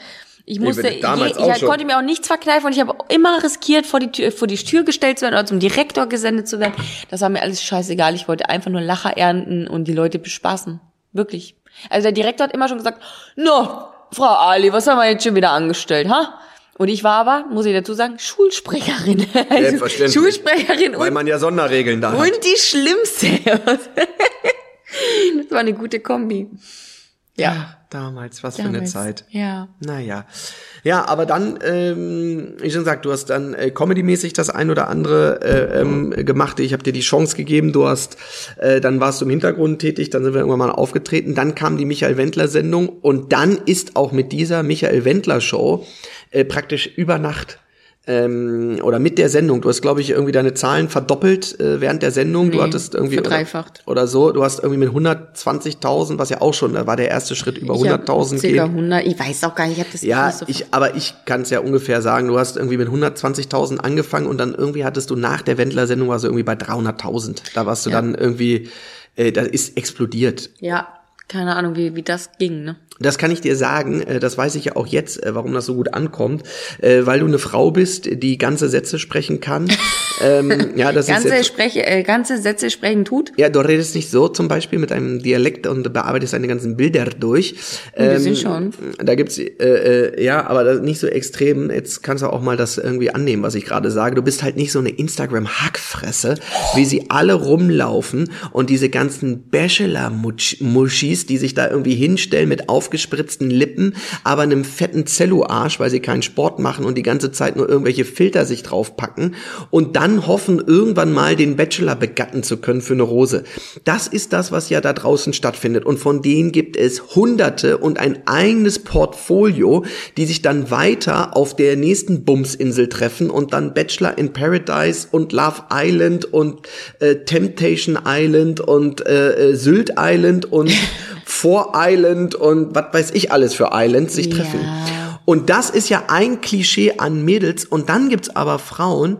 S3: Ich musste,
S2: damals
S3: je, ich konnte mir auch nichts verkneifen und ich habe immer riskiert, vor die, Tür, vor die Tür gestellt zu werden oder zum Direktor gesendet zu werden. Das war mir alles scheißegal. Ich wollte einfach nur Lacher ernten und die Leute bespaßen. Wirklich. Also der Direktor hat immer schon gesagt, no, Frau Ali, was haben wir jetzt schon wieder angestellt, ha? Und ich war aber, muss ich dazu sagen, Schulsprecherin. Also. Schulsprecherin
S2: Weil
S3: und,
S2: man ja Sonderregeln da hat.
S3: und die schlimmste. das war eine gute Kombi. Ja.
S2: Damals, was für eine
S3: damals.
S2: Zeit.
S3: Ja.
S2: Naja. Ja, aber dann, ähm, wie schon gesagt, du hast dann äh, comedy-mäßig das ein oder andere äh, ähm, gemacht. Ich habe dir die Chance gegeben. Du hast, äh, dann warst du im Hintergrund tätig, dann sind wir irgendwann mal aufgetreten. Dann kam die Michael Wendler-Sendung und dann ist auch mit dieser Michael Wendler-Show äh, praktisch über Nacht ähm, oder mit der Sendung. Du hast, glaube ich, irgendwie deine Zahlen verdoppelt äh, während der Sendung. du
S3: Nee,
S2: hattest irgendwie
S3: verdreifacht.
S2: Oder, oder so. Du hast irgendwie mit 120.000, was ja auch schon, da war der erste Schritt über
S3: Ich hab
S2: 100.000
S3: Circa
S2: geht.
S3: 100, ich weiß auch gar nicht, ich habe das
S2: Ja,
S3: nicht so
S2: ich, aber ich kann es ja ungefähr sagen. Du hast irgendwie mit 120.000 angefangen und dann irgendwie hattest du nach der Wendler-Sendung warst du irgendwie bei 300.000. Da warst du
S3: Ja.
S2: dann irgendwie, äh, das ist explodiert.
S3: Ja, keine Ahnung, wie, wie das ging, ne?
S2: Das kann ich dir sagen, äh, das weiß ich ja auch jetzt, äh, warum das so gut ankommt, äh, weil du eine Frau bist, die ganze Sätze sprechen kann. ähm, ja, das ist
S3: Ganze,
S2: jetzt,
S3: Spreche, äh, ganze Sätze sprechen tut.
S2: ja, du redest nicht so zum Beispiel mit einem Dialekt und bearbeitest deine ganzen Bilder durch. Ähm,
S3: bisschen schon.
S2: Da gibt's äh, äh, ja, aber das nicht so extrem. Jetzt kannst du auch mal das irgendwie annehmen, was ich gerade sage. Du bist halt nicht so eine Instagram-Hackfresse, wie sie alle rumlaufen und diese ganzen Bachelor-Muschis, die sich da irgendwie hinstellen mit aufgespritzten Lippen, aber einem fetten Zello-Arsch, weil sie keinen Sport machen und die ganze Zeit nur irgendwelche Filter sich draufpacken und dann hoffen, irgendwann mal den Bachelor begatten zu können für eine Rose. Das ist das, was ja da draußen stattfindet und von denen gibt es Hunderte und ein eigenes Portfolio, die sich dann weiter auf der nächsten Bumsinsel treffen und dann Bachelor in Paradise und Love Island und äh, Temptation Island und äh, äh, Sylt Island und Four Island und was weiß ich alles für Islands sich treffen.
S3: Ja.
S2: Und das ist ja ein Klischee an Mädels und dann gibt's aber Frauen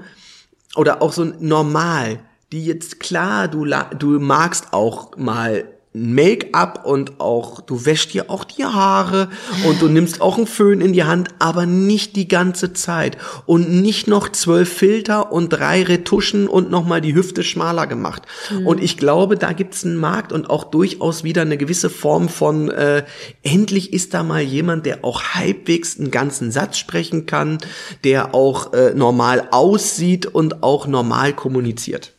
S2: oder auch so normal, die jetzt klar, du du magst auch mal Make-up und auch, du wäschst dir auch die Haare und du nimmst auch einen Föhn in die Hand, aber nicht die ganze Zeit. Und nicht noch zwölf Filter und drei Retuschen und nochmal die Hüfte schmaler gemacht. Und ich glaube, da gibt's einen Markt und auch durchaus wieder eine gewisse Form von, äh, endlich ist da mal jemand, der auch halbwegs einen ganzen Satz sprechen kann, der auch äh, normal aussieht und auch normal kommuniziert.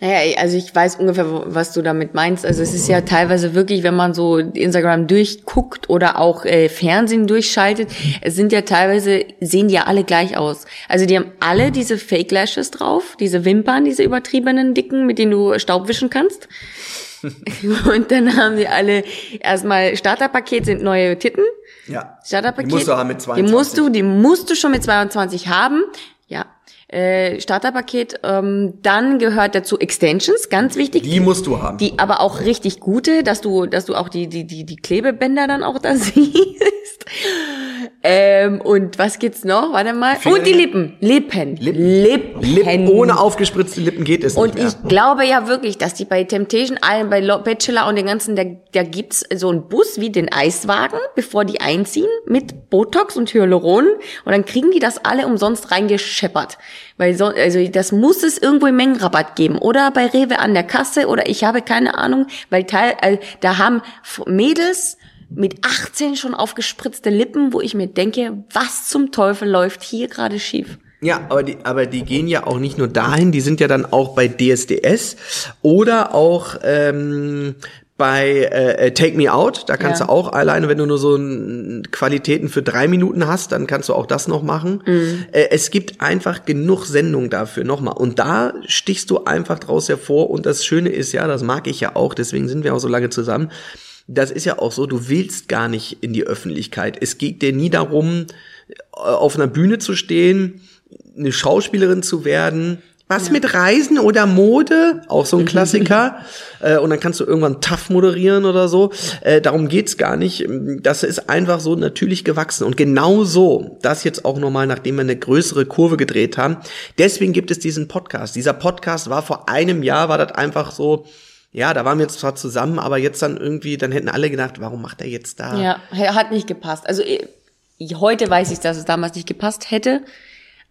S3: Naja, also ich weiß ungefähr, was du damit meinst. Also es ist ja teilweise wirklich, wenn man so Instagram durchguckt oder auch äh, Fernsehen durchschaltet, es sind ja teilweise, sehen die ja alle gleich aus. Also die haben alle diese Fake Lashes drauf, diese Wimpern, diese übertriebenen dicken, mit denen du Staub wischen kannst. und dann haben die alle erstmal Starterpaket sind neue Titten.
S2: Ja.
S3: Starterpaket.
S2: Die musst du haben mit
S3: Die
S2: 22.
S3: musst du, die musst du schon mit 22 haben. Äh, Starterpaket. Ähm, dann gehört dazu Extensions, ganz wichtig.
S2: Die musst du haben.
S3: Die aber auch richtig gute, dass du, dass du auch die, die, die, die Klebebänder dann auch da siehst. Ähm, und was gibt's noch? Warte mal. Und die Lippen. Lippen. Lippen.
S2: Lippen, ohne aufgespritzte Lippen geht es
S3: Und
S2: nicht mehr.
S3: ich glaube ja wirklich, dass die bei Temptation Island, bei Lo- Bachelor und den ganzen, da, da gibt's so einen Bus wie den Eiswagen, bevor die einziehen, mit Botox und Hyaluron. Und dann kriegen die das alle umsonst reingescheppert. Weil so, also das muss es irgendwo im Mengenrabatt geben. Oder bei Rewe an der Kasse oder ich habe keine Ahnung, weil Teil, äh, da haben Mädels mit 18 schon aufgespritzte Lippen, wo ich mir denke, was zum Teufel läuft hier gerade schief?
S2: Ja, aber die, aber die gehen ja auch nicht nur dahin, die sind ja dann auch bei DSDS oder auch ähm, bei äh, Take Me Out. Da kannst
S3: Ja.
S2: du auch alleine, wenn du nur so ein, Qualitäten für drei Minuten hast, dann kannst du auch das noch machen. Äh, es gibt einfach genug Sendungen dafür nochmal. Und da stichst du einfach draus hervor. Und das Schöne ist ja, das mag ich ja auch, deswegen sind wir auch so lange zusammen. Das ist ja auch so, du willst gar nicht in die Öffentlichkeit. Es geht dir nie darum, auf einer Bühne zu stehen, eine Schauspielerin zu werden. Was mit Reisen oder Mode? Auch so ein Klassiker. äh, und dann kannst du irgendwann tough moderieren oder so. Äh, darum geht's gar nicht. Das ist einfach so natürlich gewachsen. Und genau so, das jetzt auch nochmal, nachdem wir eine größere Kurve gedreht haben. Deswegen gibt es diesen Podcast. Dieser Podcast war vor einem Jahr, war das einfach so, ja, da waren wir jetzt zwar zusammen, aber jetzt dann irgendwie, dann hätten alle gedacht, warum macht er jetzt da?
S3: Ja, hat nicht gepasst. Also heute weiß ich, dass es damals nicht gepasst hätte.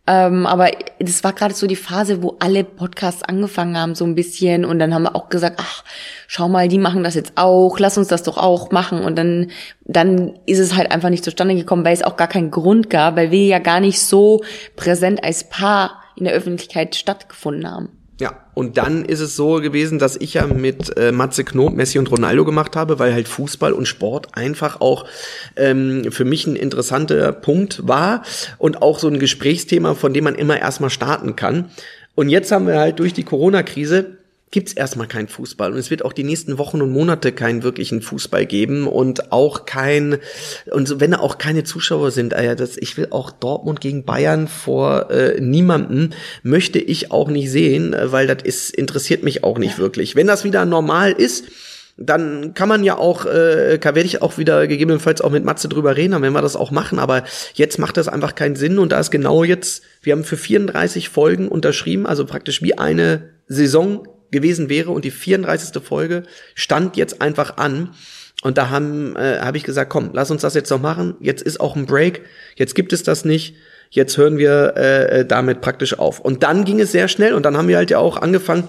S3: Ähm, aber das war gerade so die Phase, wo alle Podcasts angefangen haben, so ein bisschen. Und dann haben wir auch gesagt, ach, schau mal, die machen das jetzt auch, lass uns das doch auch machen. Und dann, dann ist es halt einfach nicht zustande gekommen, weil es auch gar keinen Grund gab, weil wir ja gar nicht so präsent als Paar in der Öffentlichkeit stattgefunden haben.
S2: Und dann ist es so gewesen, dass ich ja mit äh, Matze Knob, Messi und Ronaldo gemacht habe, weil halt Fußball und Sport einfach auch ähm, für mich ein interessanter Punkt war und auch so ein Gesprächsthema, von dem man immer erstmal starten kann. Und jetzt haben wir halt durch die Corona-Krise gibt's erstmal keinen Fußball. Und es wird auch die nächsten Wochen und Monate keinen wirklichen Fußball geben und auch kein und wenn da auch keine Zuschauer sind, ja, das ich will auch Dortmund gegen Bayern vor äh, niemanden möchte ich auch nicht sehen, äh, weil das ist interessiert mich auch nicht wirklich. Wenn das wieder normal ist, dann kann man ja auch, äh, kann, werde ich auch wieder gegebenenfalls auch mit Matze drüber reden, dann werden wir das auch machen, aber jetzt macht das einfach keinen Sinn und da ist genau jetzt, wir haben für 34 Folgen unterschrieben, also praktisch wie eine Saison gewesen wäre und die 34. Folge stand jetzt einfach an. Und da haben äh, habe ich gesagt, komm, lass uns das jetzt noch machen. Jetzt ist auch ein Break. Jetzt gibt es das nicht. Jetzt hören wir äh, damit praktisch auf. Und dann ging es sehr schnell und dann haben wir halt ja auch angefangen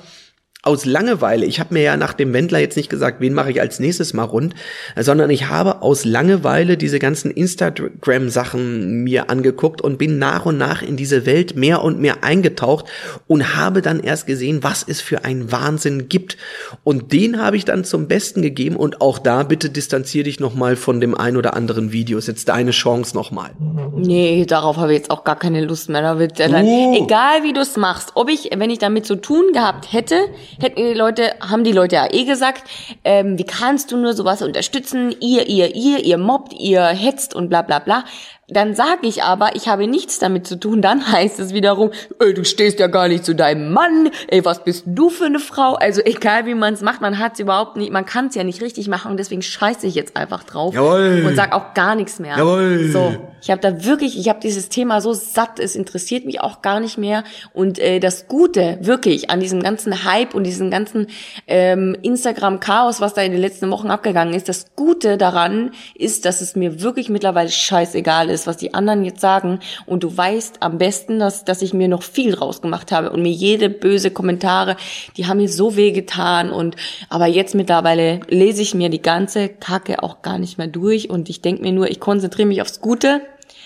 S2: aus Langeweile. Ich habe mir ja nach dem Wendler jetzt nicht gesagt, wen mache ich als nächstes mal rund, sondern ich habe aus Langeweile diese ganzen Instagram-Sachen mir angeguckt und bin nach und nach in diese Welt mehr und mehr eingetaucht und habe dann erst gesehen, was es für einen Wahnsinn gibt. Und den habe ich dann zum Besten gegeben und auch da bitte distanziere dich nochmal von dem ein oder anderen Video. Ist jetzt deine Chance nochmal.
S3: Nee, darauf habe ich jetzt auch gar keine Lust mehr. Da wird,
S2: Uh.
S3: egal wie du es machst, ob ich, wenn ich damit zu tun gehabt hätte, hätten die Leute, haben die Leute ja eh gesagt, ähm, wie kannst du nur sowas unterstützen? Ihr, ihr, ihr, ihr mobbt, ihr hetzt und bla bla bla. Dann sage ich aber, ich habe nichts damit zu tun. Dann heißt es wiederum, ey, du stehst ja gar nicht zu deinem Mann. Ey, was bist du für eine Frau? Also egal wie man es macht, man hat es überhaupt nicht, man kann es ja nicht richtig machen. Und deswegen scheiße ich jetzt einfach drauf
S2: Jawohl.
S3: und sag auch gar nichts mehr.
S2: Jawohl.
S3: So, ich habe da wirklich, ich habe dieses Thema so satt, es interessiert mich auch gar nicht mehr. Und äh, das Gute wirklich an diesem ganzen Hype und diesem ganzen ähm, Instagram-Chaos, was da in den letzten Wochen abgegangen ist, das Gute daran ist, dass es mir wirklich mittlerweile scheißegal ist, was die anderen jetzt sagen. Und du weißt am besten, dass, dass ich mir noch viel rausgemacht habe und mir jede böse Kommentare, die haben mir so weh getan. Und aber jetzt mittlerweile lese ich mir die ganze Kacke auch gar nicht mehr durch und ich denke mir nur, ich konzentriere mich aufs Gute.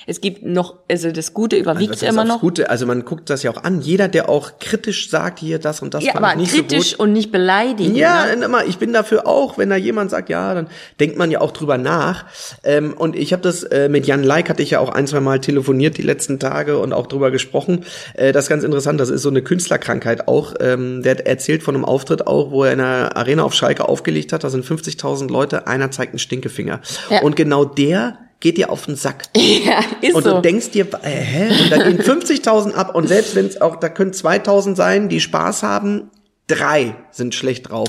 S3: Es gibt noch, also das Gute überwiegt
S2: Was heißt
S3: immer noch.
S2: Gute, also man guckt das ja auch an. Jeder, der auch kritisch sagt, hier das und das
S3: Ja, aber
S2: ich nicht
S3: kritisch
S2: so gut.
S3: und nicht beleidigend.
S2: Ja,
S3: ne?
S2: immer, ich bin dafür auch, wenn da jemand sagt, ja, dann denkt man ja auch drüber nach. Ähm, und ich habe das äh, mit Jan Leik, hatte ich ja auch ein, zwei Mal telefoniert die letzten Tage und auch drüber gesprochen. Äh, das ist ganz interessant, das ist so eine Künstlerkrankheit auch. Ähm, der erzählt von einem Auftritt auch, wo er in einer Arena auf Schalke aufgelegt hat, da sind 50.000 Leute, einer zeigt einen Stinkefinger.
S3: Ja.
S2: Und genau der geht dir auf den Sack.
S3: Ja, ist
S2: Und
S3: so.
S2: du denkst dir, äh, hä? Und da gehen 50.000 ab und selbst wenn es auch, da können 2.000 sein, die Spaß haben, drei sind schlecht drauf.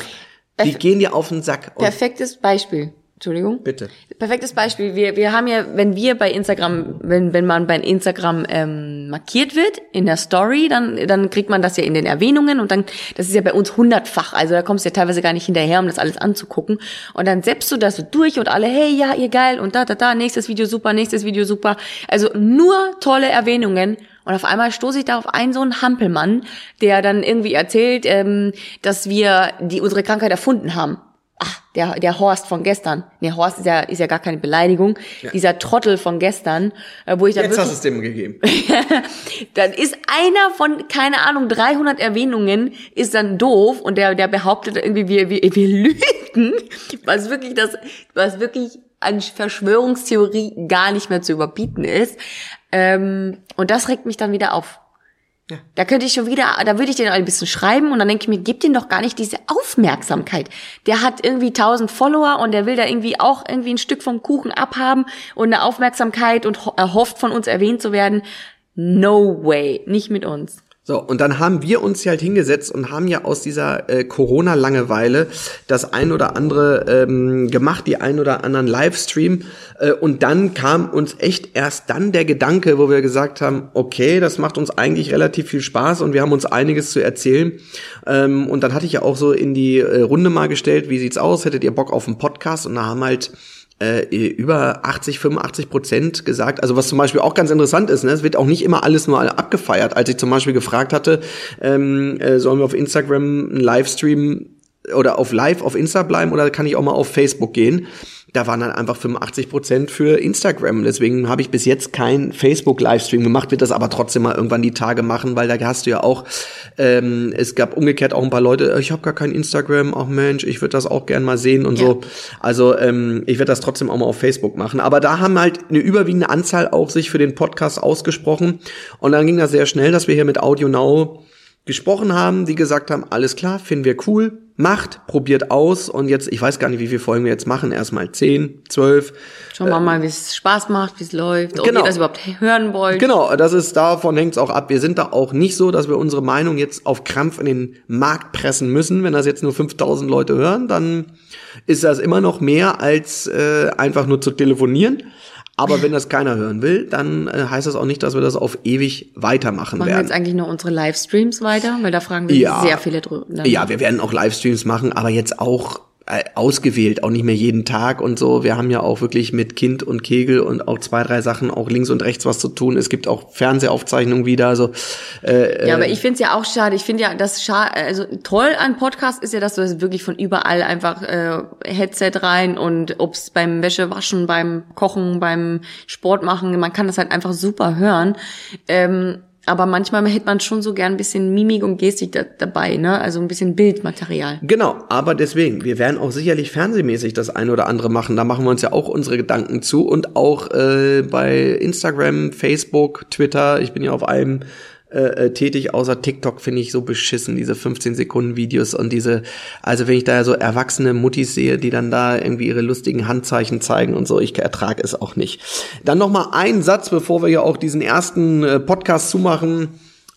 S2: Die
S3: Perf-
S2: gehen dir auf den Sack. Und
S3: Perfektes Beispiel. Entschuldigung.
S2: Bitte.
S3: Perfektes Beispiel. Wir, wir haben ja, wenn wir bei Instagram, wenn, wenn man bei Instagram ähm, markiert wird in der Story, dann, dann kriegt man das ja in den Erwähnungen und dann, das ist ja bei uns hundertfach. Also da kommst du ja teilweise gar nicht hinterher, um das alles anzugucken. Und dann selbst du das so durch und alle, hey, ja, ihr geil und da, da, da, nächstes Video super, nächstes Video super. Also nur tolle Erwähnungen. Und auf einmal stoße ich da auf einen so einen Hampelmann, der dann irgendwie erzählt, ähm, dass wir die unsere Krankheit erfunden haben. Ach, der, der Horst von gestern. Nee, Horst ist ja, ist ja gar keine Beleidigung. Dieser Trottel von gestern, äh, wo ich da
S2: Jetzt hast
S3: wirklich,
S2: du es dem gegeben.
S3: dann ist einer von, keine Ahnung, 300 Erwähnungen ist dann doof und der, der behauptet irgendwie, wir, wir, wir lügen, was wirklich das, was wirklich an Verschwörungstheorie gar nicht mehr zu überbieten ist. Ähm, und das regt mich dann wieder auf. Da könnte ich schon wieder, da würde ich den ein bisschen schreiben und dann denke ich mir, gib den doch gar nicht diese Aufmerksamkeit. Der hat irgendwie 1000 Follower und der will da irgendwie auch irgendwie ein Stück vom Kuchen abhaben und eine Aufmerksamkeit und ho- erhofft von uns erwähnt zu werden. No way, nicht mit uns.
S2: So, und dann haben wir uns hier halt hingesetzt und haben ja aus dieser äh, Corona-Langeweile das ein oder andere ähm, gemacht, die ein oder anderen Livestream. Äh, und dann kam uns echt erst dann der Gedanke, wo wir gesagt haben, okay, das macht uns eigentlich relativ viel Spaß und wir haben uns einiges zu erzählen. Ähm, und dann hatte ich ja auch so in die äh, Runde mal gestellt, wie sieht's aus? Hättet ihr Bock auf einen Podcast? Und da haben halt äh, über 80, 85 Prozent gesagt. Also was zum Beispiel auch ganz interessant ist, ne? es wird auch nicht immer alles nur abgefeiert. Als ich zum Beispiel gefragt hatte, ähm, äh, sollen wir auf Instagram einen Livestream oder auf Live auf Insta bleiben oder kann ich auch mal auf Facebook gehen? Da waren dann einfach 85 Prozent für Instagram. Deswegen habe ich bis jetzt kein Facebook-Livestream gemacht, wird das aber trotzdem mal irgendwann die Tage machen, weil da hast du ja auch, ähm, es gab umgekehrt auch ein paar Leute, ich habe gar kein Instagram, ach Mensch, ich würde das auch gern mal sehen und
S3: Ja.
S2: so. Also ähm, ich werde das trotzdem auch mal auf Facebook machen. Aber da haben halt eine überwiegende Anzahl auch sich für den Podcast ausgesprochen. Und dann ging das sehr schnell, dass wir hier mit Audio Now gesprochen haben, die gesagt haben, alles klar, finden wir cool, macht, probiert aus und jetzt, ich weiß gar nicht, wie viele Folgen wir jetzt machen, erstmal zehn, zwölf.
S3: Schauen wir mal, wie es Spaß macht, wie es läuft, ob
S2: Genau.
S3: ihr das überhaupt hören wollt.
S2: Genau, das ist davon hängt's auch ab. Wir sind da auch nicht so, dass wir unsere Meinung jetzt auf Krampf in den Markt pressen müssen. Wenn das jetzt nur 5000 Leute hören, dann ist das immer noch mehr als äh, einfach nur zu telefonieren. Aber wenn das keiner hören will, dann äh, heißt das auch nicht, dass wir das auf ewig weitermachen
S3: Machen wir
S2: werden.
S3: jetzt eigentlich noch unsere Livestreams weiter, weil da fragen wir
S2: Ja.
S3: sehr viele drüber.
S2: Ja, wir werden auch Livestreams machen, aber jetzt auch ausgewählt, auch nicht mehr jeden Tag und so. Wir haben ja auch wirklich mit Kind und Kegel und auch zwei, drei Sachen auch links und rechts was zu tun. Es gibt auch Fernsehaufzeichnungen wieder. Also äh,
S3: Ja, aber ich find's ja auch schade. Ich finde ja, das scha also toll an Podcast ist ja, dass du das wirklich von überall einfach äh, Headset rein und ob's beim Wäschewaschen, beim Kochen, beim Sport machen, man kann das halt einfach super hören. Ähm, aber manchmal hätte man schon so gern ein bisschen Mimik und Gestik da, dabei, ne? Also ein bisschen Bildmaterial.
S2: Genau, aber deswegen, wir werden auch sicherlich fernsehmäßig das ein oder andere machen. Da machen wir uns ja auch unsere Gedanken zu und auch äh, bei Instagram, Facebook, Twitter. Ich bin ja auf allem äh, äh, tätig, außer TikTok finde ich so beschissen, diese 15 Sekunden Videos und diese, also wenn ich da so erwachsene Muttis sehe, die dann da irgendwie ihre lustigen Handzeichen zeigen und so, ich ertrage es auch nicht. Dann noch mal ein Satz, bevor wir ja auch diesen ersten äh, Podcast zumachen.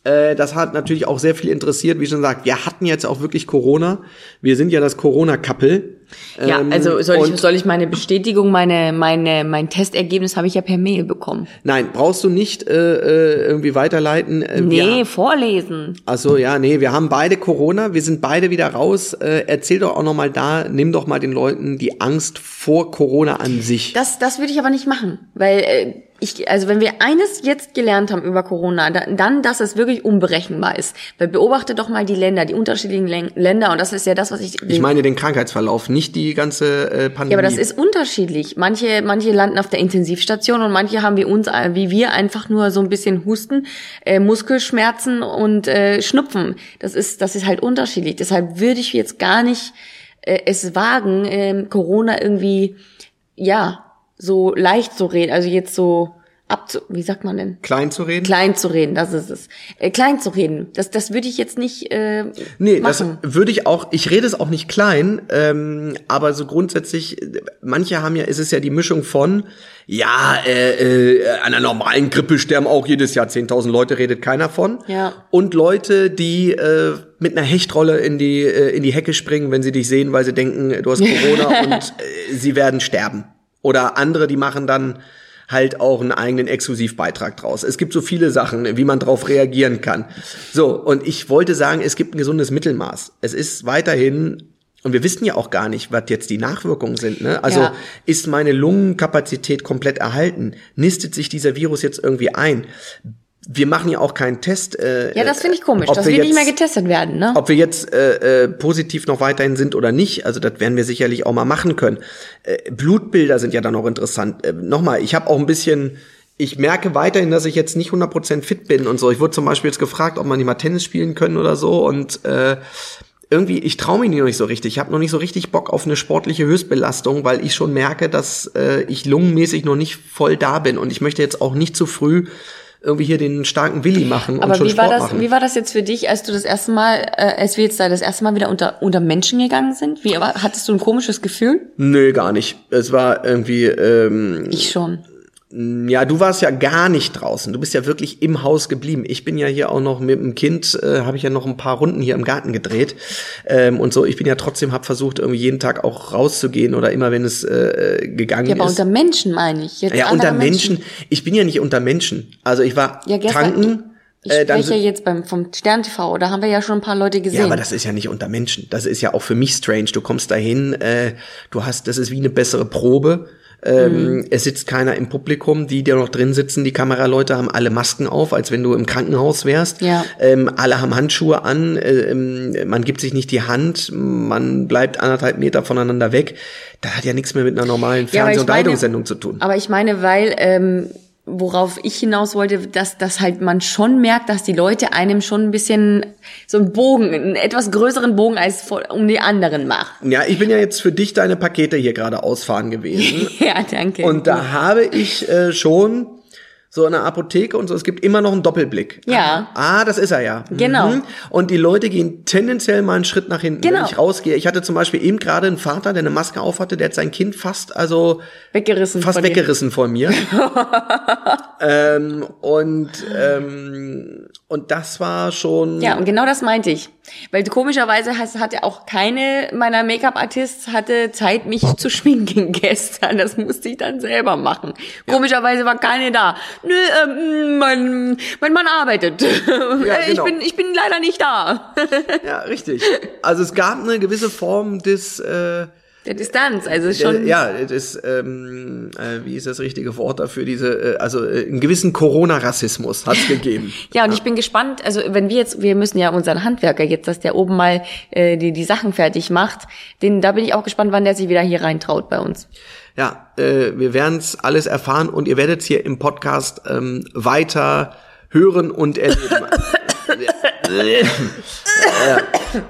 S2: Äh, das hat natürlich auch sehr viel interessiert, wie schon gesagt. Wir hatten jetzt auch wirklich Corona. Wir sind ja das Corona-Couple.
S3: Ja,
S2: Ähm,
S3: also soll ich, soll ich meine Bestätigung, meine, meine, mein Testergebnis habe ich ja per Mail bekommen.
S2: Nein, brauchst du nicht äh, äh, irgendwie weiterleiten. Äh,
S3: Nee,
S2: Wir,
S3: vorlesen.
S2: ach so, ja, nee, wir haben beide Corona, wir sind beide wieder raus. Äh, erzähl doch auch noch mal da, nimm doch mal den Leuten die Angst vor Corona an sich.
S3: Das, das würde ich aber nicht machen, weil äh, ich, also wenn wir eines jetzt gelernt haben über Corona, dann, dann, dass es wirklich unberechenbar ist. Weil beobachte doch mal die Länder, die unterschiedlichen Län- Länder und das ist ja das, was ich.
S2: Ich meine den Krankheitsverlauf, nicht die ganze äh, Pandemie.
S3: ja, aber das ist unterschiedlich. Manche, manche landen auf der Intensivstation und manche haben wie uns, äh, wie wir einfach nur so ein bisschen Husten, äh, Muskelschmerzen und äh, Schnupfen. Das ist, das ist halt unterschiedlich. Deshalb würde ich jetzt gar nicht äh, es wagen, äh, Corona irgendwie, ja, so leicht zu reden. Also jetzt so abzu, wie sagt man denn?
S2: klein zu reden.
S3: Klein zu reden, das ist es. Äh, klein zu reden, das, das würde ich jetzt nicht äh,
S2: Nee,
S3: machen.
S2: das würde ich auch, ich rede es auch nicht klein, ähm, aber so grundsätzlich, manche haben ja, ist es ja die Mischung von, ja, äh, äh, an einer normalen Grippe sterben auch jedes Jahr 10.000 Leute, redet keiner von.
S3: Ja.
S2: Und Leute, die äh, mit einer Hechtrolle in die, äh, in die Hecke springen, wenn sie dich sehen, weil sie denken, du hast Corona und äh, sie werden sterben. Oder andere, die machen dann halt auch einen eigenen Exklusivbeitrag draus. Es gibt so viele Sachen, wie man darauf reagieren kann. So, und ich wollte sagen, es gibt ein gesundes Mittelmaß. Es ist weiterhin, und wir wissen ja auch gar nicht, was jetzt die Nachwirkungen sind. Ne? Also
S3: Ja.
S2: ist meine Lungenkapazität komplett erhalten? Nistet sich dieser Virus jetzt irgendwie ein? Wir machen ja auch keinen Test. Äh,
S3: ja, das finde ich komisch,
S2: ob
S3: dass
S2: wir
S3: wir nicht
S2: jetzt-
S3: mehr getestet werden, ne?
S2: ob wir jetzt äh, äh, positiv noch weiterhin sind oder nicht, also das werden wir sicherlich auch mal machen können. Äh, Blutbilder sind ja dann auch interessant. Äh, Nochmal, ich habe auch ein bisschen, ich merke weiterhin, dass ich jetzt nicht 100% fit bin und so. Ich wurde zum Beispiel jetzt gefragt, ob man nicht mal Tennis spielen können oder so und äh, irgendwie, ich traue mich noch nicht so richtig. Ich habe noch nicht so richtig Bock auf eine sportliche Höchstbelastung, weil ich schon merke, dass äh, ich lungenmäßig noch nicht voll da bin und ich möchte jetzt auch nicht zu früh irgendwie hier den starken Willi machen und
S3: Aber
S2: schon
S3: wie war
S2: Sport
S3: das,
S2: machen.
S3: wie war das jetzt für dich, als du das erste Mal, äh, als wir jetzt da das erste Mal wieder unter, unter Menschen gegangen sind? Wie, hattest du ein komisches Gefühl?
S2: Nö, gar nicht. Es war irgendwie, ähm,
S3: Ich schon.
S2: Ja, du warst ja gar nicht draußen. Du bist ja wirklich im Haus geblieben. Ich bin ja hier auch noch mit dem Kind, äh, habe ich ja noch ein paar Runden hier im Garten gedreht ähm, und so. Ich bin ja trotzdem, habe versucht irgendwie jeden Tag auch rauszugehen oder immer, wenn es äh, gegangen
S3: Ja, aber
S2: ist.
S3: unter Menschen meine ich. Jetzt
S2: ja, unter Menschen. Ich bin ja nicht unter Menschen. Also ich war
S3: Ja, gestern-
S2: tanken.
S3: Ich
S2: äh, dann
S3: spreche
S2: sind-
S3: jetzt beim, vom Stern TV, da haben wir ja schon ein paar Leute gesehen.
S2: Ja, aber das ist ja nicht unter Menschen. Das ist ja auch für mich strange. Du kommst dahin, äh, du hast, das ist wie eine bessere Probe. Ähm,
S3: Mhm.
S2: Es sitzt keiner im Publikum, die, die noch drin sitzen, die Kameraleute haben alle Masken auf, als wenn du im Krankenhaus wärst.
S3: Ja.
S2: Ähm, alle haben Handschuhe an, ähm, man gibt sich nicht die Hand, man bleibt anderthalb Meter voneinander weg. Das hat ja nichts mehr mit einer normalen
S3: Ja,
S2: Fernseh- und zu tun.
S3: Aber ich meine, weil, ähm, worauf ich hinaus wollte, dass, dass halt man schon merkt, dass die Leute einem schon ein bisschen so einen Bogen, einen etwas größeren Bogen als vor, um die anderen machen.
S2: Ja, ich bin ja jetzt für dich deine Pakete hier gerade ausfahren gewesen.
S3: ja, danke.
S2: Und da habe ich äh, schon so eine Apotheke und so, es gibt immer noch einen Doppelblick.
S3: Ja.
S2: Ah, das ist er ja.
S3: Genau.
S2: Mhm. Und die Leute gehen tendenziell mal einen Schritt nach hinten,
S3: Genau.
S2: wenn ich rausgehe. Ich hatte zum Beispiel eben gerade einen Vater, der eine Maske aufhatte, der hat sein Kind fast, also
S3: weggerissen.
S2: fast
S3: von dir.
S2: weggerissen von mir. ähm, und ähm, und das war schon.
S3: Ja, und genau das meinte ich. Weil komischerweise hatte auch keine meiner Make-up-Artists hatte Zeit, mich zu schminken gestern. Das musste ich dann selber machen. Komischerweise war keine da. Nö, ähm, mein, mein Mann arbeitet.
S2: Genau.
S3: Ich bin, ich bin leider nicht da.
S2: ja, richtig. Also es gab eine gewisse Form des äh,
S3: Der Distanz, also schon.
S2: ja, das, ähm, äh, wie ist das richtige Wort dafür? Diese, äh, also äh, einen gewissen Corona-Rassismus hat's gegeben.
S3: Ja, und ich bin gespannt, also wenn wir jetzt, wir müssen ja unseren Handwerker jetzt, dass der oben mal äh, die, die Sachen fertig macht, den, da bin ich auch gespannt, wann der sich wieder hier reintraut bei uns.
S2: Ja, äh, wir werden's alles erfahren und ihr werdet's hier im Podcast ähm, weiter hören und erleben. Ja.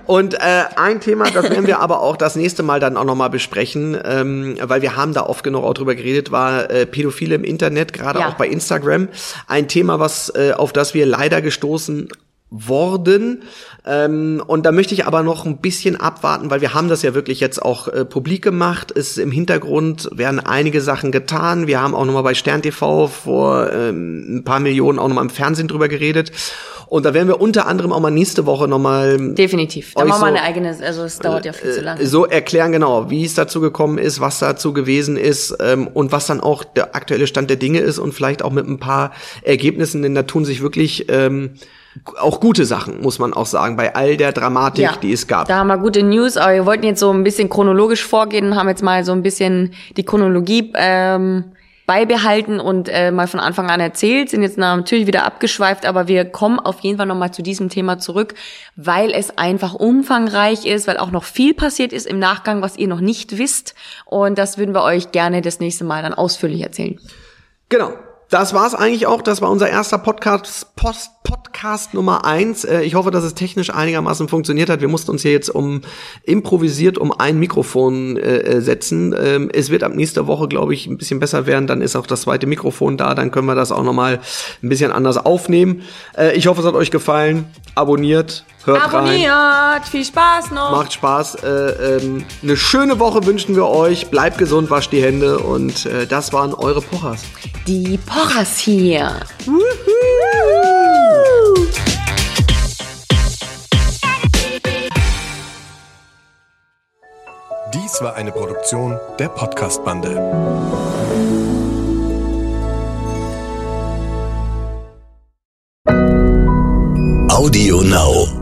S2: Und äh, ein Thema, das werden wir aber auch das nächste Mal dann auch nochmal besprechen, ähm, weil wir haben da oft genug auch drüber geredet, war äh, Pädophile im Internet, gerade
S3: Ja.
S2: auch bei Instagram. Ein Thema, was äh, auf das wir leider gestoßen worden. Ähm, und da möchte ich aber noch ein bisschen abwarten, weil wir haben das ja wirklich jetzt auch äh, publik gemacht. Es im Hintergrund werden einige Sachen getan. Wir haben auch nochmal bei Stern TV vor ähm, ein paar Millionen auch nochmal im Fernsehen drüber geredet. Und da werden wir unter anderem auch mal nächste Woche nochmal
S3: Definitiv. Da machen wir
S2: so-
S3: eine eigene, also es dauert ja viel zu lange.
S2: so erklären, genau, wie es dazu gekommen ist, was dazu gewesen ist ähm, und was dann auch der aktuelle Stand der Dinge ist und vielleicht auch mit ein paar Ergebnissen, denn da tun sich wirklich ähm, auch gute Sachen, muss man auch sagen, bei all der Dramatik, die es gab.
S3: Da haben wir gute News, aber wir wollten jetzt so ein bisschen chronologisch vorgehen und haben jetzt mal so ein bisschen die Chronologie ähm, beibehalten und äh, mal von Anfang an erzählt, sind jetzt natürlich wieder abgeschweift, aber wir kommen auf jeden Fall nochmal zu diesem Thema zurück, weil es einfach umfangreich ist, weil auch noch viel passiert ist im Nachgang, was ihr noch nicht wisst. Und das würden wir euch gerne das nächste Mal dann ausführlich erzählen.
S2: Genau das war's eigentlich auch. Das war unser erster Podcast, Post, Podcast Nummer eins. Äh, ich hoffe, dass es technisch einigermaßen funktioniert hat. Wir mussten uns hier jetzt um improvisiert um ein Mikrofon äh, äh, setzen. Ähm, es wird ab nächster Woche, glaube ich, ein bisschen besser werden. Dann ist auch das zweite Mikrofon da. Dann können wir das auch noch mal ein bisschen anders aufnehmen. Äh, ich hoffe, es hat euch gefallen. Abonniert, hört
S3: Abonniert.
S2: rein.
S3: Viel Spaß noch.
S2: Macht Spaß. Äh, ähm, eine schöne Woche wünschen wir euch. Bleibt gesund, wascht die Hände und äh, das waren eure Pochers.
S3: Die Pochers hier.
S4: Dies war eine Produktion der Podcast-Bande.
S1: Audio Now.